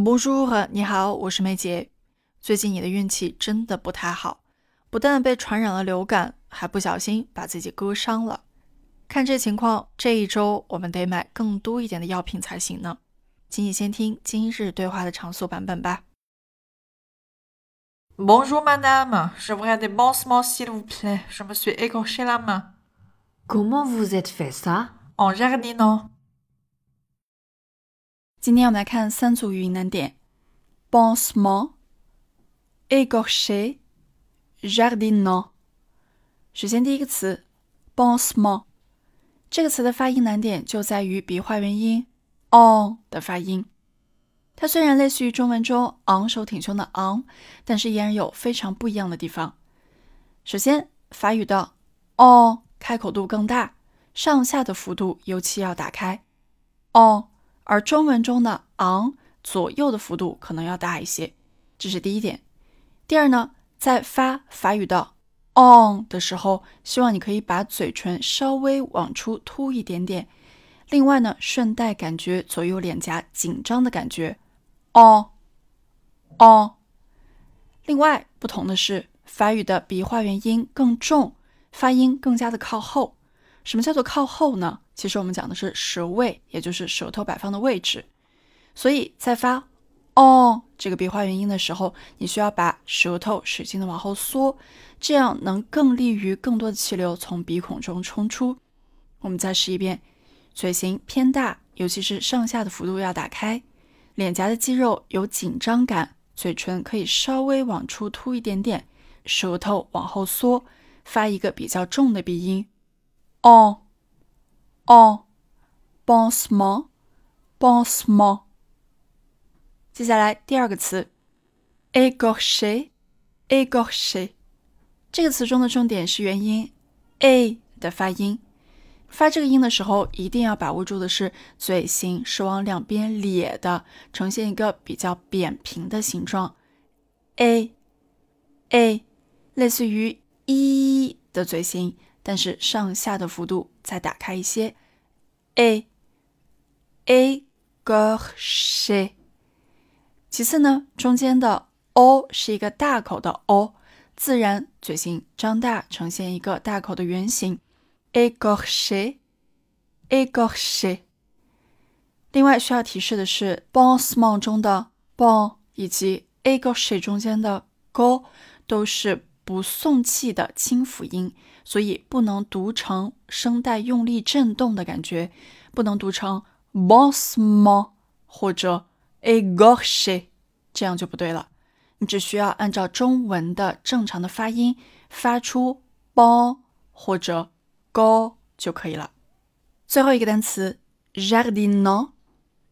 Bonjour，你好，我是梅姐。最近你的运气真的不太好，不但被传染了流感，还不小心把自己割伤了。看这情况，这一周我们得买更多一点的药品才行呢。请你先听今日对话的长速版本吧。Bonjour madame, je voudrais des pansements s'il vous plaît. Je me suis écorché la main. Comment vous êtes fait ça En jardinant. 今天我们来看三组语音难点：pansement、écorché、jardinant。首先第一个词 pansement，这个词的发音难点就在于鼻化元音 on 的发音。它虽然类似于中文中昂首挺胸的昂，但是依然有非常不一样的地方。首先，法语的 on 开口度更大，上下的幅度尤其要打开 on。而中文中的昂左右的幅度可能要大一些，这是第一点。第二呢，在发法语的 on 的时候，希望你可以把嘴唇稍微往出凸一点点。另外呢，顺带感觉左右脸颊紧张的感觉，on on。另外不同的是，法语的鼻化元音更重，发音更加的靠后。什么叫做靠后呢？其实我们讲的是舌位，也就是舌头摆放的位置。所以在发哦这个鼻化元音的时候，你需要把舌头使劲的往后缩，这样能更利于更多的气流从鼻孔中冲出。我们再试一遍，嘴型偏大，尤其是上下的幅度要打开，脸颊的肌肉有紧张感，嘴唇可以稍微往出凸一点点，舌头往后缩，发一个比较重的鼻音。哦，哦，pansement，pansement。接下来第二个词，égorger，égorger。这个词中的重点是元音 a 的发音。发这个音的时候，一定要把握住的是嘴型是往两边咧的，呈现一个比较扁平的形状。a，a，类似于一的嘴型。但是上下的幅度再打开一些，a a g o s h 其次呢，中间的 o 是一个大口的 o，自然嘴型张大，呈现一个大口的圆形，a g o s h a g o s h 另外需要提示的是，pansement 中的 bon 以及 a g o s h 中间的 go 都是。不送气的清辅音，所以不能读成声带用力震动的感觉，不能读成 b o s s m o 或者 a g o s h 这样就不对了。你只需要按照中文的正常的发音发出 b o 或者 go 就可以了。最后一个单词 jardin，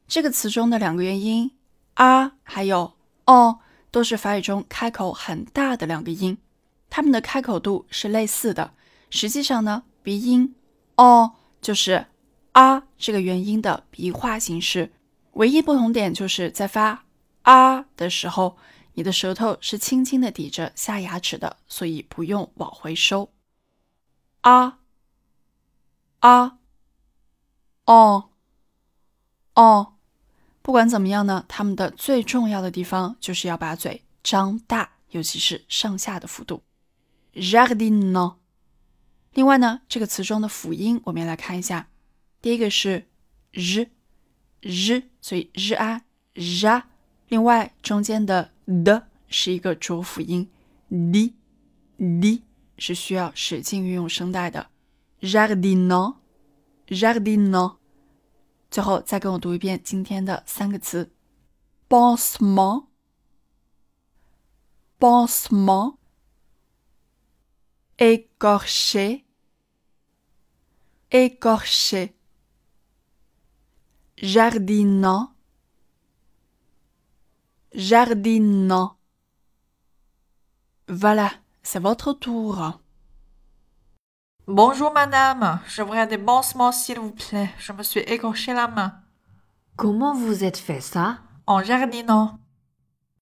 这个词中的两个元音 a 还有 o 都是法语中开口很大的两个音。它们的开口度是类似的，实际上呢，鼻音 o 就是啊这个元音的鼻化形式，唯一不同点就是在发啊的时候，你的舌头是轻轻的抵着下牙齿的，所以不用往回收。啊啊哦哦，不管怎么样呢，它们的最重要的地方就是要把嘴张大，尤其是上下的幅度。jardino。另外呢，这个词中的辅音我们也来看一下。第一个是 r r，所以 r a r。另外中间的的是一个浊辅音 d d，是需要使劲运用声带的。，jardino jardino。最后再跟我读一遍今天的三个词：pansement pansement。Écorché, écorché, jardinant, jardinant. Voilà, c'est votre tour. Bonjour madame, je voudrais des pansements s'il vous plaît. Je me suis écorché la main. Comment vous êtes fait ça? En jardinant.